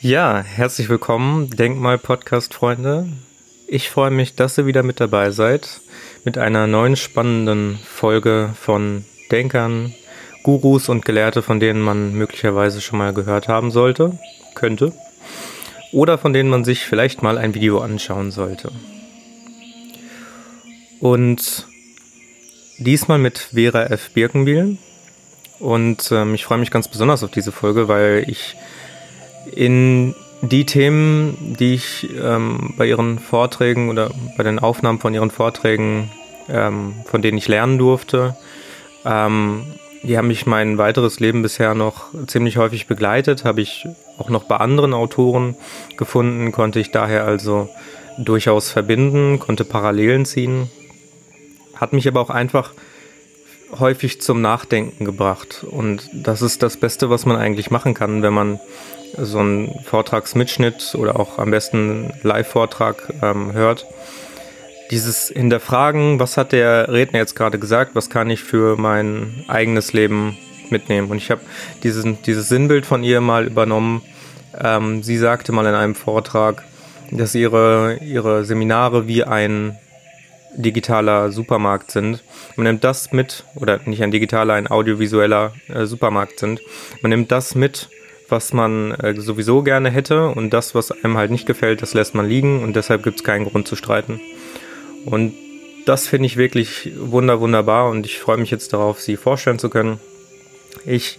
Ja, herzlich willkommen, Denkmal-Podcast-Freunde. Ich freue mich, dass ihr wieder mit dabei seid mit einer neuen spannenden Folge von Denkern, Gurus und Gelehrte, von denen man möglicherweise schon mal gehört haben sollte, könnte, oder von denen man sich vielleicht mal ein Video anschauen sollte. Und diesmal mit Vera F. Birkenbiel. Und ähm, ich freue mich ganz besonders auf diese Folge, weil ich in die Themen, die ich ähm, bei ihren Vorträgen oder bei den Aufnahmen von ihren Vorträgen, ähm, von denen ich lernen durfte, ähm, die haben mich mein weiteres Leben bisher noch ziemlich häufig begleitet, habe ich auch noch bei anderen Autoren gefunden, konnte ich daher also durchaus verbinden, konnte Parallelen ziehen, hat mich aber auch einfach häufig zum Nachdenken gebracht. Und das ist das Beste, was man eigentlich machen kann, wenn man so einen Vortragsmitschnitt oder auch am besten Live-Vortrag ähm, hört. Dieses Hinterfragen, was hat der Redner jetzt gerade gesagt, was kann ich für mein eigenes Leben mitnehmen? Und ich habe dieses Sinnbild von ihr mal übernommen. Ähm, sie sagte mal in einem Vortrag, dass ihre, ihre Seminare wie ein digitaler Supermarkt sind. Man nimmt das mit, oder nicht ein digitaler, ein audiovisueller äh, Supermarkt sind. Man nimmt das mit, was man äh, sowieso gerne hätte und das, was einem halt nicht gefällt, das lässt man liegen und deshalb gibt es keinen Grund zu streiten. Und das finde ich wirklich wunder wunderbar und ich freue mich jetzt darauf, sie vorstellen zu können. Ich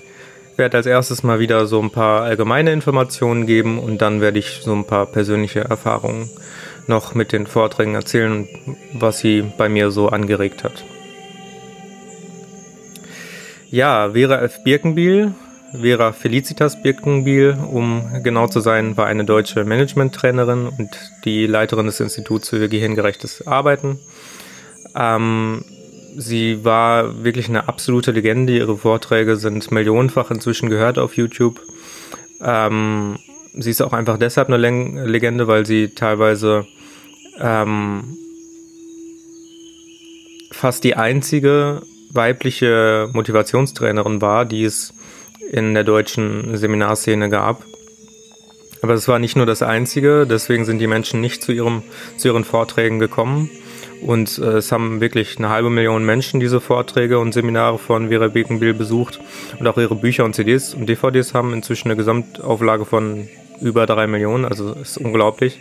werde als erstes mal wieder so ein paar allgemeine Informationen geben und dann werde ich so ein paar persönliche Erfahrungen noch mit den Vorträgen erzählen, was sie bei mir so angeregt hat. Ja, Vera F. Birkenbiel Vera Felicitas Birkenbiel, um genau zu sein, war eine deutsche Management-Trainerin und die Leiterin des Instituts für gehirngerechtes Arbeiten. Ähm, sie war wirklich eine absolute Legende. Ihre Vorträge sind millionenfach inzwischen gehört auf YouTube. Ähm, sie ist auch einfach deshalb eine Legende, weil sie teilweise ähm, fast die einzige weibliche Motivationstrainerin war, die es in der deutschen Seminarszene gab. Aber es war nicht nur das Einzige, deswegen sind die Menschen nicht zu, ihrem, zu ihren Vorträgen gekommen. Und äh, es haben wirklich eine halbe Million Menschen diese Vorträge und Seminare von Vera Bekenbiel besucht. Und auch ihre Bücher und CDs und DVDs haben inzwischen eine Gesamtauflage von über drei Millionen, also ist unglaublich.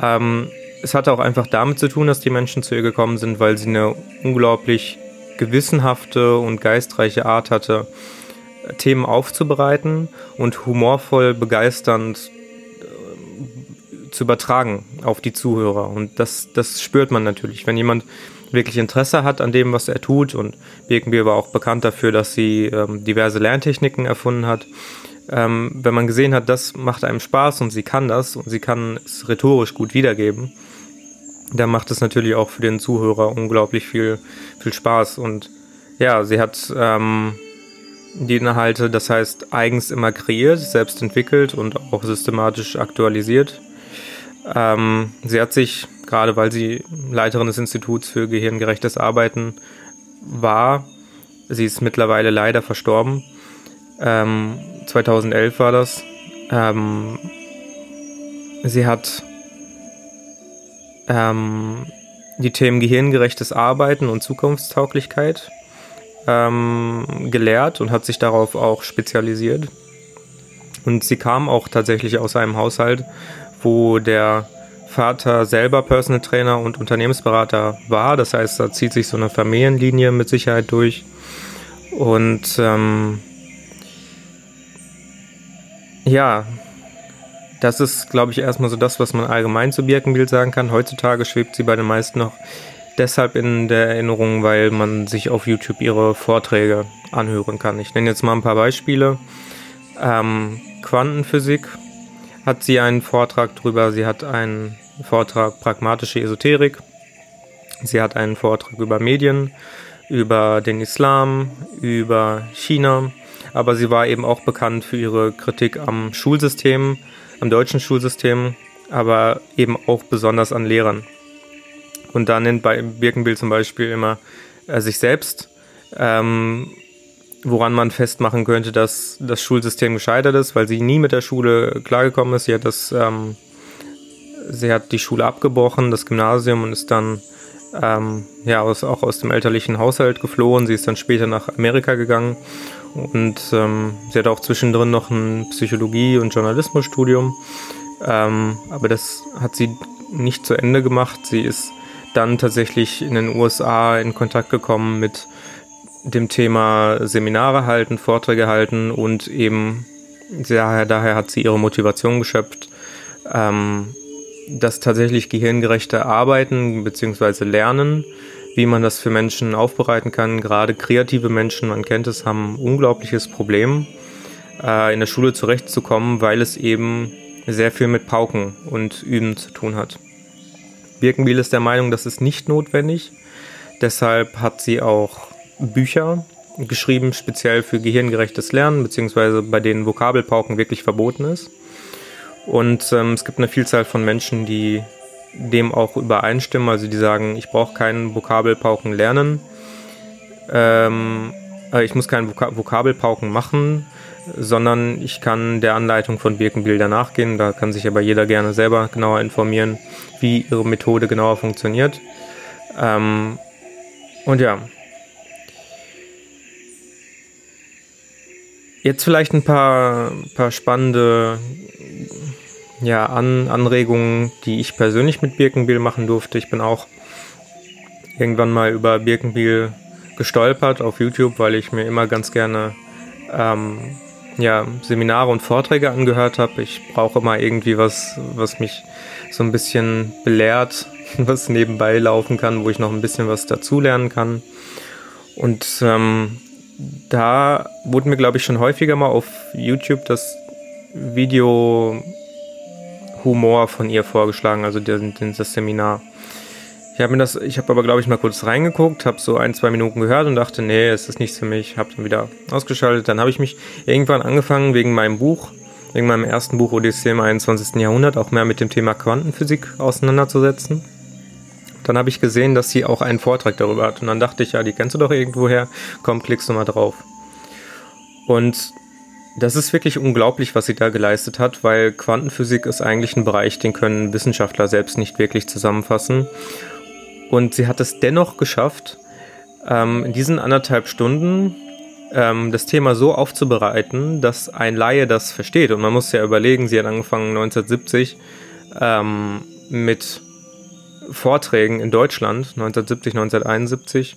Ähm, es hatte auch einfach damit zu tun, dass die Menschen zu ihr gekommen sind, weil sie eine unglaublich gewissenhafte und geistreiche Art hatte, Themen aufzubereiten und humorvoll begeisternd äh, zu übertragen auf die Zuhörer. Und das, das spürt man natürlich. Wenn jemand wirklich Interesse hat an dem, was er tut, und Birkenbier war auch bekannt dafür, dass sie ähm, diverse Lerntechniken erfunden hat, ähm, wenn man gesehen hat, das macht einem Spaß und sie kann das und sie kann es rhetorisch gut wiedergeben, dann macht es natürlich auch für den Zuhörer unglaublich viel, viel Spaß. Und ja, sie hat ähm, die Inhalte, das heißt eigens immer kreiert, selbst entwickelt und auch systematisch aktualisiert. Ähm, sie hat sich, gerade weil sie Leiterin des Instituts für gehirngerechtes Arbeiten war, sie ist mittlerweile leider verstorben. Ähm, 2011 war das. Ähm, sie hat ähm, die Themen gehirngerechtes Arbeiten und Zukunftstauglichkeit ähm, gelehrt und hat sich darauf auch spezialisiert. Und sie kam auch tatsächlich aus einem Haushalt, wo der Vater selber Personal Trainer und Unternehmensberater war. Das heißt, da zieht sich so eine Familienlinie mit Sicherheit durch. Und ähm, ja, das ist, glaube ich, erstmal so das, was man allgemein zu Birkenbild sagen kann. Heutzutage schwebt sie bei den meisten noch deshalb in der Erinnerung, weil man sich auf YouTube ihre Vorträge anhören kann. Ich nenne jetzt mal ein paar Beispiele. Ähm, Quantenphysik hat sie einen Vortrag drüber. Sie hat einen Vortrag Pragmatische Esoterik. Sie hat einen Vortrag über Medien, über den Islam, über China. Aber sie war eben auch bekannt für ihre Kritik am Schulsystem, am deutschen Schulsystem, aber eben auch besonders an Lehrern. Und da nennt bei Birkenbild zum Beispiel immer äh, sich selbst. Ähm, woran man festmachen könnte, dass das Schulsystem gescheitert ist, weil sie nie mit der Schule klargekommen ist. Sie hat das, ähm, sie hat die Schule abgebrochen, das Gymnasium und ist dann ähm, ja aus, auch aus dem elterlichen Haushalt geflohen. Sie ist dann später nach Amerika gegangen und ähm, sie hat auch zwischendrin noch ein Psychologie- und Journalismusstudium. Ähm, aber das hat sie nicht zu Ende gemacht. Sie ist dann tatsächlich in den USA in Kontakt gekommen mit dem Thema Seminare halten, Vorträge halten und eben daher, daher hat sie ihre Motivation geschöpft, ähm, das tatsächlich gehirngerechte Arbeiten bzw. Lernen, wie man das für Menschen aufbereiten kann. Gerade kreative Menschen, man kennt es, haben ein unglaubliches Problem, äh, in der Schule zurechtzukommen, weil es eben sehr viel mit Pauken und Üben zu tun hat. Birkenbiel ist der Meinung, das ist nicht notwendig. Deshalb hat sie auch Bücher geschrieben, speziell für gehirngerechtes Lernen, beziehungsweise bei denen Vokabelpauken wirklich verboten ist. Und ähm, es gibt eine Vielzahl von Menschen, die dem auch übereinstimmen, also die sagen, ich brauche keinen Vokabelpauken lernen, ähm, äh, ich muss keinen Vok Vokabelpauken machen, sondern ich kann der Anleitung von Birkenbilder nachgehen. Da kann sich aber jeder gerne selber genauer informieren, wie ihre Methode genauer funktioniert. Ähm, und ja, Jetzt vielleicht ein paar, paar spannende ja, An Anregungen, die ich persönlich mit Birkenbiel machen durfte. Ich bin auch irgendwann mal über Birkenbiel gestolpert auf YouTube, weil ich mir immer ganz gerne ähm, ja, Seminare und Vorträge angehört habe. Ich brauche immer irgendwie was, was mich so ein bisschen belehrt, was nebenbei laufen kann, wo ich noch ein bisschen was dazulernen kann. Und ähm, da wurde mir, glaube ich, schon häufiger mal auf YouTube das Video Humor von ihr vorgeschlagen, also das Seminar. Ich habe mir das, ich habe aber glaube ich mal kurz reingeguckt, habe so ein, zwei Minuten gehört und dachte, nee, es ist nichts für mich, habe dann wieder ausgeschaltet. Dann habe ich mich irgendwann angefangen, wegen meinem Buch, wegen meinem ersten Buch Odyssee im 21. Jahrhundert, auch mehr mit dem Thema Quantenphysik auseinanderzusetzen. Dann habe ich gesehen, dass sie auch einen Vortrag darüber hat. Und dann dachte ich, ja, die kennst du doch irgendwoher. Komm, klickst du mal drauf. Und das ist wirklich unglaublich, was sie da geleistet hat, weil Quantenphysik ist eigentlich ein Bereich, den können Wissenschaftler selbst nicht wirklich zusammenfassen. Und sie hat es dennoch geschafft, ähm, in diesen anderthalb Stunden ähm, das Thema so aufzubereiten, dass ein Laie das versteht. Und man muss ja überlegen, sie hat angefangen 1970 ähm, mit Vorträgen in Deutschland, 1970, 1971.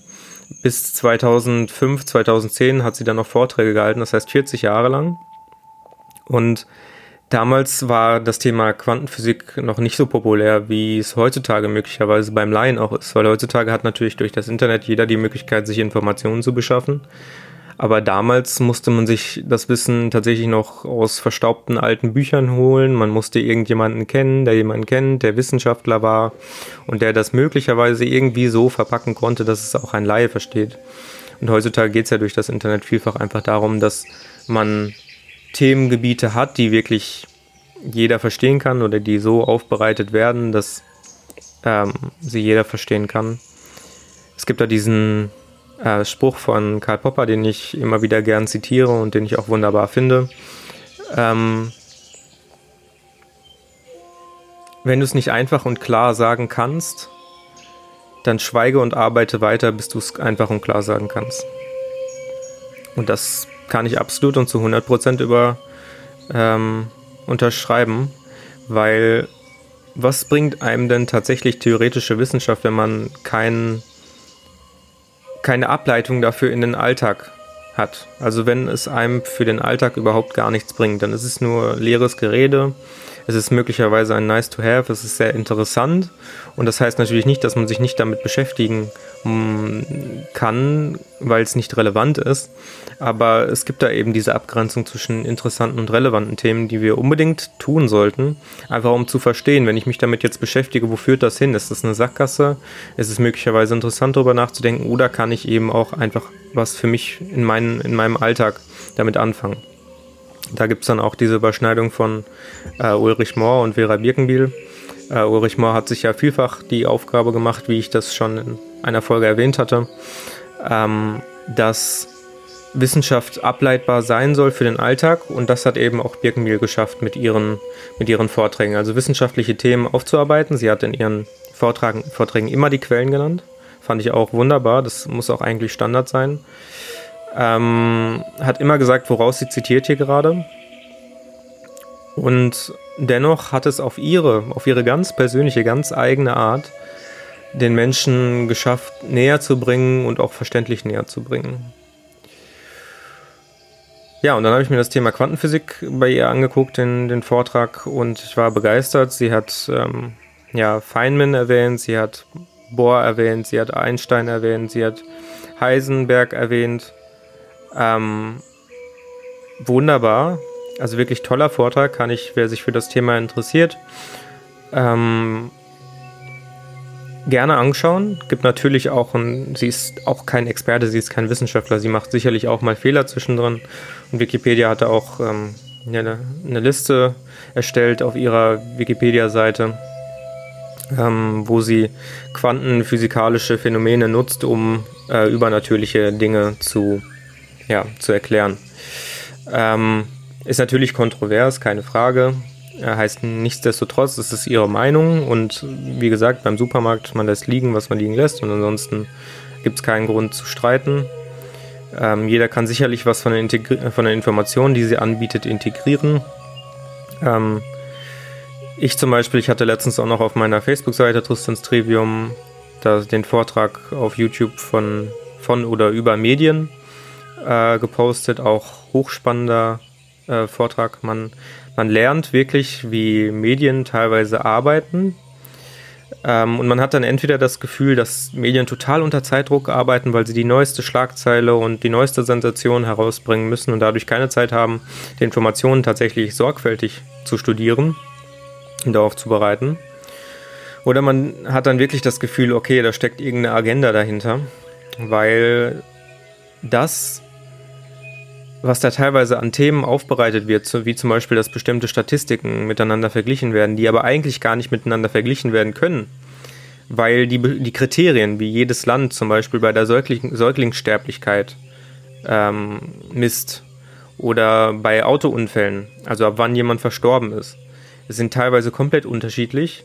Bis 2005, 2010 hat sie dann noch Vorträge gehalten, das heißt 40 Jahre lang. Und damals war das Thema Quantenphysik noch nicht so populär, wie es heutzutage möglicherweise beim Laien auch ist, weil heutzutage hat natürlich durch das Internet jeder die Möglichkeit, sich Informationen zu beschaffen. Aber damals musste man sich das Wissen tatsächlich noch aus verstaubten alten Büchern holen. Man musste irgendjemanden kennen, der jemanden kennt, der Wissenschaftler war und der das möglicherweise irgendwie so verpacken konnte, dass es auch ein Laie versteht. Und heutzutage geht es ja durch das Internet vielfach einfach darum, dass man Themengebiete hat, die wirklich jeder verstehen kann oder die so aufbereitet werden, dass ähm, sie jeder verstehen kann. Es gibt da diesen äh, Spruch von Karl Popper, den ich immer wieder gern zitiere und den ich auch wunderbar finde. Ähm, wenn du es nicht einfach und klar sagen kannst, dann schweige und arbeite weiter, bis du es einfach und klar sagen kannst. Und das kann ich absolut und zu 100% über ähm, unterschreiben, weil was bringt einem denn tatsächlich theoretische Wissenschaft, wenn man keinen keine Ableitung dafür in den Alltag hat. Also wenn es einem für den Alltag überhaupt gar nichts bringt, dann ist es nur leeres Gerede. Es ist möglicherweise ein Nice to Have, es ist sehr interessant und das heißt natürlich nicht, dass man sich nicht damit beschäftigen mm, kann, weil es nicht relevant ist. Aber es gibt da eben diese Abgrenzung zwischen interessanten und relevanten Themen, die wir unbedingt tun sollten, einfach um zu verstehen, wenn ich mich damit jetzt beschäftige, wo führt das hin? Ist das eine Sackgasse? Ist es möglicherweise interessant darüber nachzudenken oder kann ich eben auch einfach was für mich in, mein, in meinem Alltag damit anfangen? Da gibt es dann auch diese Überschneidung von äh, Ulrich Mohr und Vera Birkenbiel. Äh, Ulrich Mohr hat sich ja vielfach die Aufgabe gemacht, wie ich das schon in einer Folge erwähnt hatte, ähm, dass Wissenschaft ableitbar sein soll für den Alltag. Und das hat eben auch Birkenbiel geschafft mit ihren, mit ihren Vorträgen. Also wissenschaftliche Themen aufzuarbeiten. Sie hat in ihren Vortragen, Vorträgen immer die Quellen genannt. Fand ich auch wunderbar. Das muss auch eigentlich Standard sein. Ähm, hat immer gesagt, woraus sie zitiert hier gerade. Und dennoch hat es auf ihre, auf ihre ganz persönliche, ganz eigene Art den Menschen geschafft, näher zu bringen und auch verständlich näher zu bringen. Ja, und dann habe ich mir das Thema Quantenphysik bei ihr angeguckt, den, den Vortrag, und ich war begeistert. Sie hat ähm, ja, Feynman erwähnt, sie hat Bohr erwähnt, sie hat Einstein erwähnt, sie hat Heisenberg erwähnt. Ähm, wunderbar, also wirklich toller Vortrag, kann ich, wer sich für das Thema interessiert, ähm, gerne anschauen. Gibt natürlich auch, ein, sie ist auch kein Experte, sie ist kein Wissenschaftler, sie macht sicherlich auch mal Fehler zwischendrin. Und Wikipedia hatte auch ähm, eine, eine, Liste erstellt auf ihrer Wikipedia-Seite, ähm, wo sie quantenphysikalische Phänomene nutzt, um äh, übernatürliche Dinge zu, ja, zu erklären. Ähm, ist natürlich kontrovers, keine Frage. Heißt nichtsdestotrotz, es ist ihre Meinung und wie gesagt, beim Supermarkt, man lässt liegen, was man liegen lässt und ansonsten gibt es keinen Grund zu streiten. Ähm, jeder kann sicherlich was von den, von den, Informationen, die sie anbietet, integrieren. Ähm, ich zum Beispiel, ich hatte letztens auch noch auf meiner Facebook-Seite Tristans Trivium den Vortrag auf YouTube von, von oder über Medien äh, gepostet, auch hochspannender äh, Vortrag. Man man lernt wirklich, wie Medien teilweise arbeiten. Ähm, und man hat dann entweder das Gefühl, dass Medien total unter Zeitdruck arbeiten, weil sie die neueste Schlagzeile und die neueste Sensation herausbringen müssen und dadurch keine Zeit haben, die Informationen tatsächlich sorgfältig zu studieren und darauf zu bereiten. Oder man hat dann wirklich das Gefühl, okay, da steckt irgendeine Agenda dahinter, weil das was da teilweise an Themen aufbereitet wird, wie zum Beispiel, dass bestimmte Statistiken miteinander verglichen werden, die aber eigentlich gar nicht miteinander verglichen werden können, weil die, die Kriterien, wie jedes Land zum Beispiel bei der Säugling, Säuglingssterblichkeit ähm, misst oder bei Autounfällen, also ab wann jemand verstorben ist, sind teilweise komplett unterschiedlich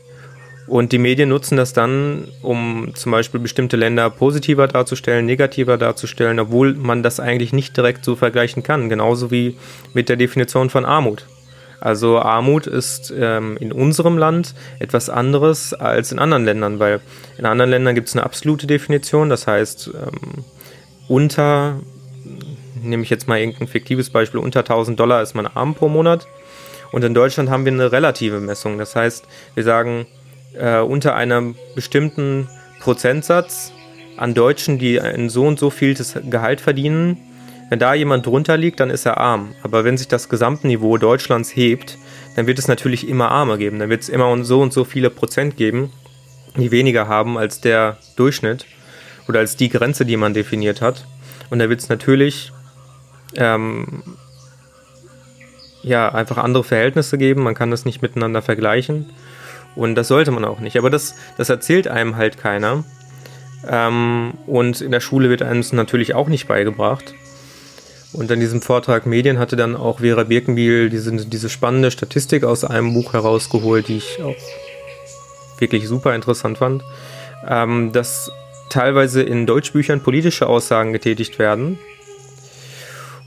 und die Medien nutzen das dann, um zum Beispiel bestimmte Länder positiver darzustellen, negativer darzustellen, obwohl man das eigentlich nicht direkt so vergleichen kann. Genauso wie mit der Definition von Armut. Also Armut ist ähm, in unserem Land etwas anderes als in anderen Ländern, weil in anderen Ländern gibt es eine absolute Definition, das heißt ähm, unter, nehme ich jetzt mal irgendein fiktives Beispiel, unter 1000 Dollar ist man arm pro Monat. Und in Deutschland haben wir eine relative Messung, das heißt wir sagen, äh, unter einem bestimmten Prozentsatz an Deutschen, die ein so und so viel Gehalt verdienen, wenn da jemand drunter liegt, dann ist er arm. Aber wenn sich das Gesamtniveau Deutschlands hebt, dann wird es natürlich immer Arme geben. Dann wird es immer so und so viele Prozent geben, die weniger haben als der Durchschnitt oder als die Grenze, die man definiert hat. Und da wird es natürlich ähm, ja, einfach andere Verhältnisse geben. Man kann das nicht miteinander vergleichen. Und das sollte man auch nicht. Aber das, das erzählt einem halt keiner. Ähm, und in der Schule wird einem es natürlich auch nicht beigebracht. Und an diesem Vortrag Medien hatte dann auch Vera Birkenbiel diese, diese spannende Statistik aus einem Buch herausgeholt, die ich auch wirklich super interessant fand, ähm, dass teilweise in Deutschbüchern politische Aussagen getätigt werden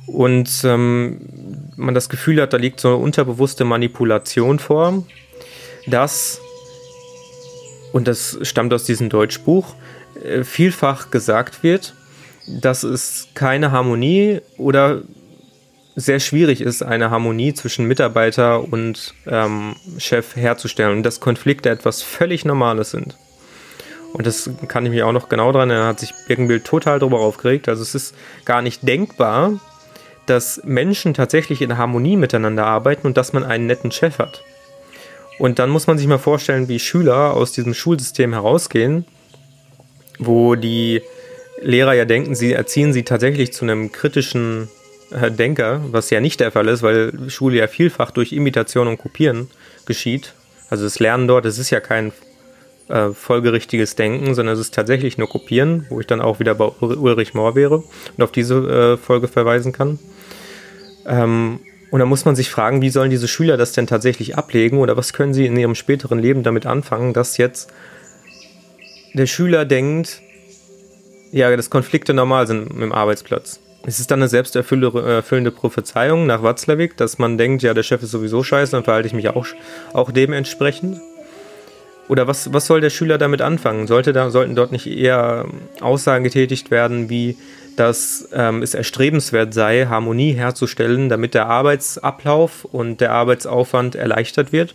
und ähm, man das Gefühl hat, da liegt so eine unterbewusste Manipulation vor, dass, und das stammt aus diesem Deutschbuch, äh, vielfach gesagt wird, dass es keine Harmonie oder sehr schwierig ist, eine Harmonie zwischen Mitarbeiter und ähm, Chef herzustellen und dass Konflikte etwas völlig Normales sind. Und das kann ich mich auch noch genau dran erinnern, hat sich Birkenbild total darüber aufgeregt. Also es ist gar nicht denkbar, dass Menschen tatsächlich in Harmonie miteinander arbeiten und dass man einen netten Chef hat. Und dann muss man sich mal vorstellen, wie Schüler aus diesem Schulsystem herausgehen, wo die Lehrer ja denken, sie erziehen sie tatsächlich zu einem kritischen äh, Denker, was ja nicht der Fall ist, weil Schule ja vielfach durch Imitation und Kopieren geschieht. Also das Lernen dort, das ist ja kein äh, folgerichtiges Denken, sondern es ist tatsächlich nur Kopieren, wo ich dann auch wieder bei Ulrich Mohr wäre und auf diese äh, Folge verweisen kann. Ähm, und da muss man sich fragen, wie sollen diese Schüler das denn tatsächlich ablegen oder was können sie in ihrem späteren Leben damit anfangen, dass jetzt der Schüler denkt, ja, dass Konflikte normal sind im Arbeitsplatz. Es ist dann eine selbsterfüllende Prophezeiung nach Watzlawick, dass man denkt, ja, der Chef ist sowieso scheiße, dann verhalte ich mich auch, auch dementsprechend. Oder was, was soll der Schüler damit anfangen? Sollte da, sollten dort nicht eher Aussagen getätigt werden, wie dass ähm, es erstrebenswert sei, Harmonie herzustellen, damit der Arbeitsablauf und der Arbeitsaufwand erleichtert wird?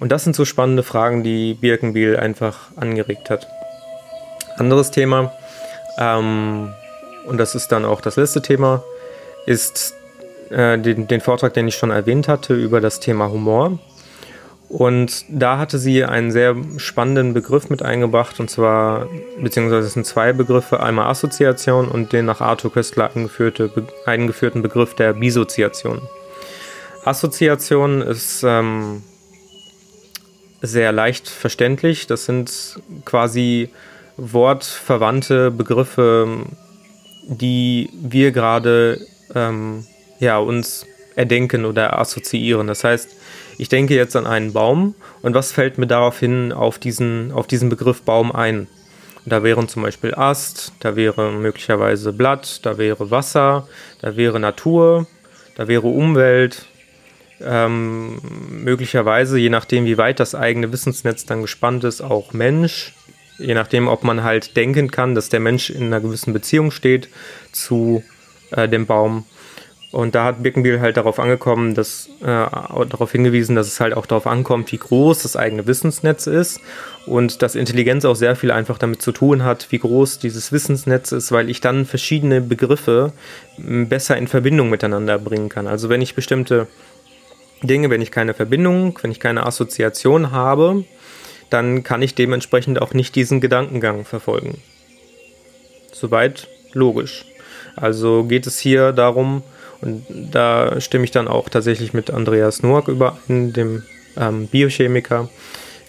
Und das sind so spannende Fragen, die Birkenbiel einfach angeregt hat. Anderes Thema, ähm, und das ist dann auch das letzte Thema, ist äh, den, den Vortrag, den ich schon erwähnt hatte, über das Thema Humor. Und da hatte sie einen sehr spannenden Begriff mit eingebracht, und zwar, beziehungsweise es sind zwei Begriffe, einmal Assoziation und den nach Arthur Köstler eingeführte, eingeführten Begriff der Bisoziation. Assoziation ist ähm, sehr leicht verständlich. Das sind quasi wortverwandte Begriffe, die wir gerade ähm, ja, uns erdenken oder assoziieren. Das heißt, ich denke jetzt an einen Baum und was fällt mir daraufhin auf diesen, auf diesen Begriff Baum ein? Da wären zum Beispiel Ast, da wäre möglicherweise Blatt, da wäre Wasser, da wäre Natur, da wäre Umwelt, ähm, möglicherweise, je nachdem, wie weit das eigene Wissensnetz dann gespannt ist, auch Mensch, je nachdem, ob man halt denken kann, dass der Mensch in einer gewissen Beziehung steht zu äh, dem Baum. Und da hat Birkenbiel halt darauf angekommen, dass, äh, darauf hingewiesen, dass es halt auch darauf ankommt, wie groß das eigene Wissensnetz ist und dass Intelligenz auch sehr viel einfach damit zu tun hat, wie groß dieses Wissensnetz ist, weil ich dann verschiedene Begriffe besser in Verbindung miteinander bringen kann. Also wenn ich bestimmte Dinge, wenn ich keine Verbindung, wenn ich keine Assoziation habe, dann kann ich dementsprechend auch nicht diesen Gedankengang verfolgen. Soweit logisch. Also geht es hier darum, und da stimme ich dann auch tatsächlich mit Andreas Noack überein, dem ähm, Biochemiker,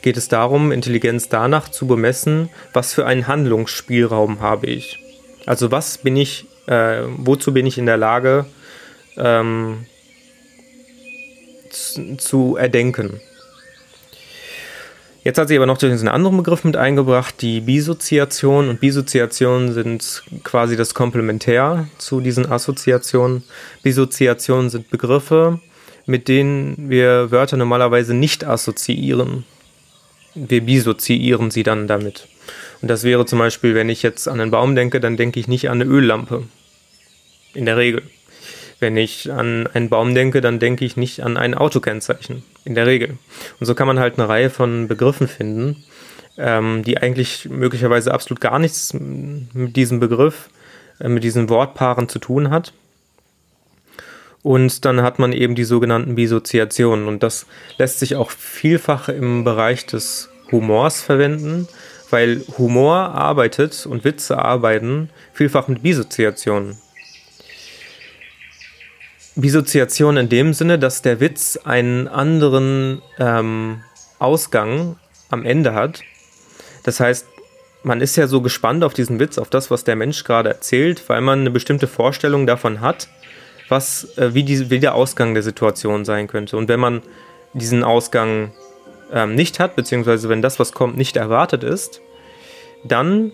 geht es darum, Intelligenz danach zu bemessen, was für einen Handlungsspielraum habe ich. Also was bin ich, äh, wozu bin ich in der Lage ähm, zu, zu erdenken. Jetzt hat sie aber noch diesen anderen Begriff mit eingebracht, die Bisoziation. Und Bisoziationen sind quasi das Komplementär zu diesen Assoziationen. Bisoziationen sind Begriffe, mit denen wir Wörter normalerweise nicht assoziieren. Wir bisoziieren sie dann damit. Und das wäre zum Beispiel, wenn ich jetzt an einen Baum denke, dann denke ich nicht an eine Öllampe. In der Regel. Wenn ich an einen Baum denke, dann denke ich nicht an ein Autokennzeichen, in der Regel. Und so kann man halt eine Reihe von Begriffen finden, ähm, die eigentlich möglicherweise absolut gar nichts mit diesem Begriff, äh, mit diesen Wortpaaren zu tun hat. Und dann hat man eben die sogenannten Bisoziationen. Und das lässt sich auch vielfach im Bereich des Humors verwenden, weil Humor arbeitet und Witze arbeiten vielfach mit Bisoziationen. Bisoziation in dem Sinne, dass der Witz einen anderen ähm, Ausgang am Ende hat. Das heißt, man ist ja so gespannt auf diesen Witz, auf das, was der Mensch gerade erzählt, weil man eine bestimmte Vorstellung davon hat, was, äh, wie, die, wie der Ausgang der Situation sein könnte. Und wenn man diesen Ausgang ähm, nicht hat, beziehungsweise wenn das, was kommt, nicht erwartet ist, dann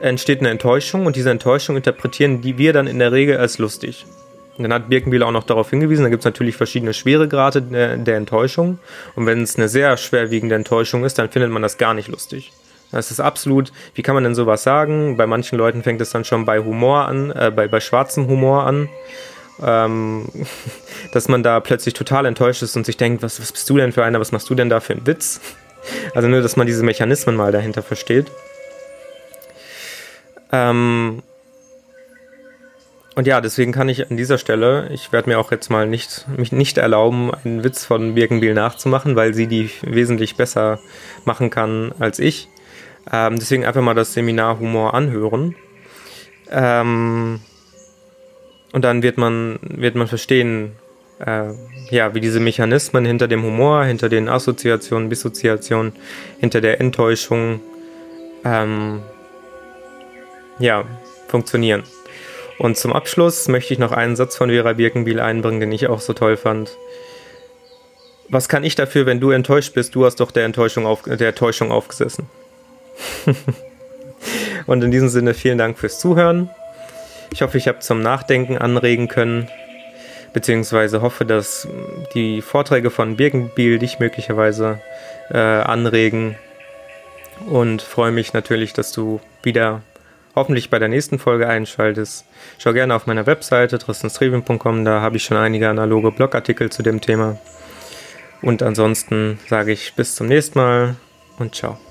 entsteht eine Enttäuschung und diese Enttäuschung interpretieren die wir dann in der Regel als lustig. Dann hat Birkenbiel auch noch darauf hingewiesen, da gibt es natürlich verschiedene Schweregrade der, der Enttäuschung. Und wenn es eine sehr schwerwiegende Enttäuschung ist, dann findet man das gar nicht lustig. Das ist absolut, wie kann man denn sowas sagen? Bei manchen Leuten fängt es dann schon bei Humor an, äh, bei, bei schwarzem Humor an. Ähm, dass man da plötzlich total enttäuscht ist und sich denkt, was, was bist du denn für einer, was machst du denn da für einen Witz? Also nur, dass man diese Mechanismen mal dahinter versteht. Ähm, und ja, deswegen kann ich an dieser Stelle, ich werde mir auch jetzt mal nicht, mich nicht erlauben, einen Witz von Birkenbiel nachzumachen, weil sie die wesentlich besser machen kann als ich. Ähm, deswegen einfach mal das Seminar Humor anhören. Ähm, und dann wird man, wird man verstehen, äh, ja, wie diese Mechanismen hinter dem Humor, hinter den Assoziationen, Dissoziationen, hinter der Enttäuschung, ähm, ja, funktionieren. Und zum Abschluss möchte ich noch einen Satz von Vera Birkenbiel einbringen, den ich auch so toll fand. Was kann ich dafür, wenn du enttäuscht bist? Du hast doch der Enttäuschung, auf, der Täuschung aufgesessen. Und in diesem Sinne vielen Dank fürs Zuhören. Ich hoffe, ich habe zum Nachdenken anregen können, beziehungsweise hoffe, dass die Vorträge von Birkenbiel dich möglicherweise äh, anregen und freue mich natürlich, dass du wieder hoffentlich bei der nächsten Folge einschaltest. Schau gerne auf meiner Webseite tristanstrevin.com, da habe ich schon einige analoge Blogartikel zu dem Thema. Und ansonsten sage ich bis zum nächsten Mal und ciao.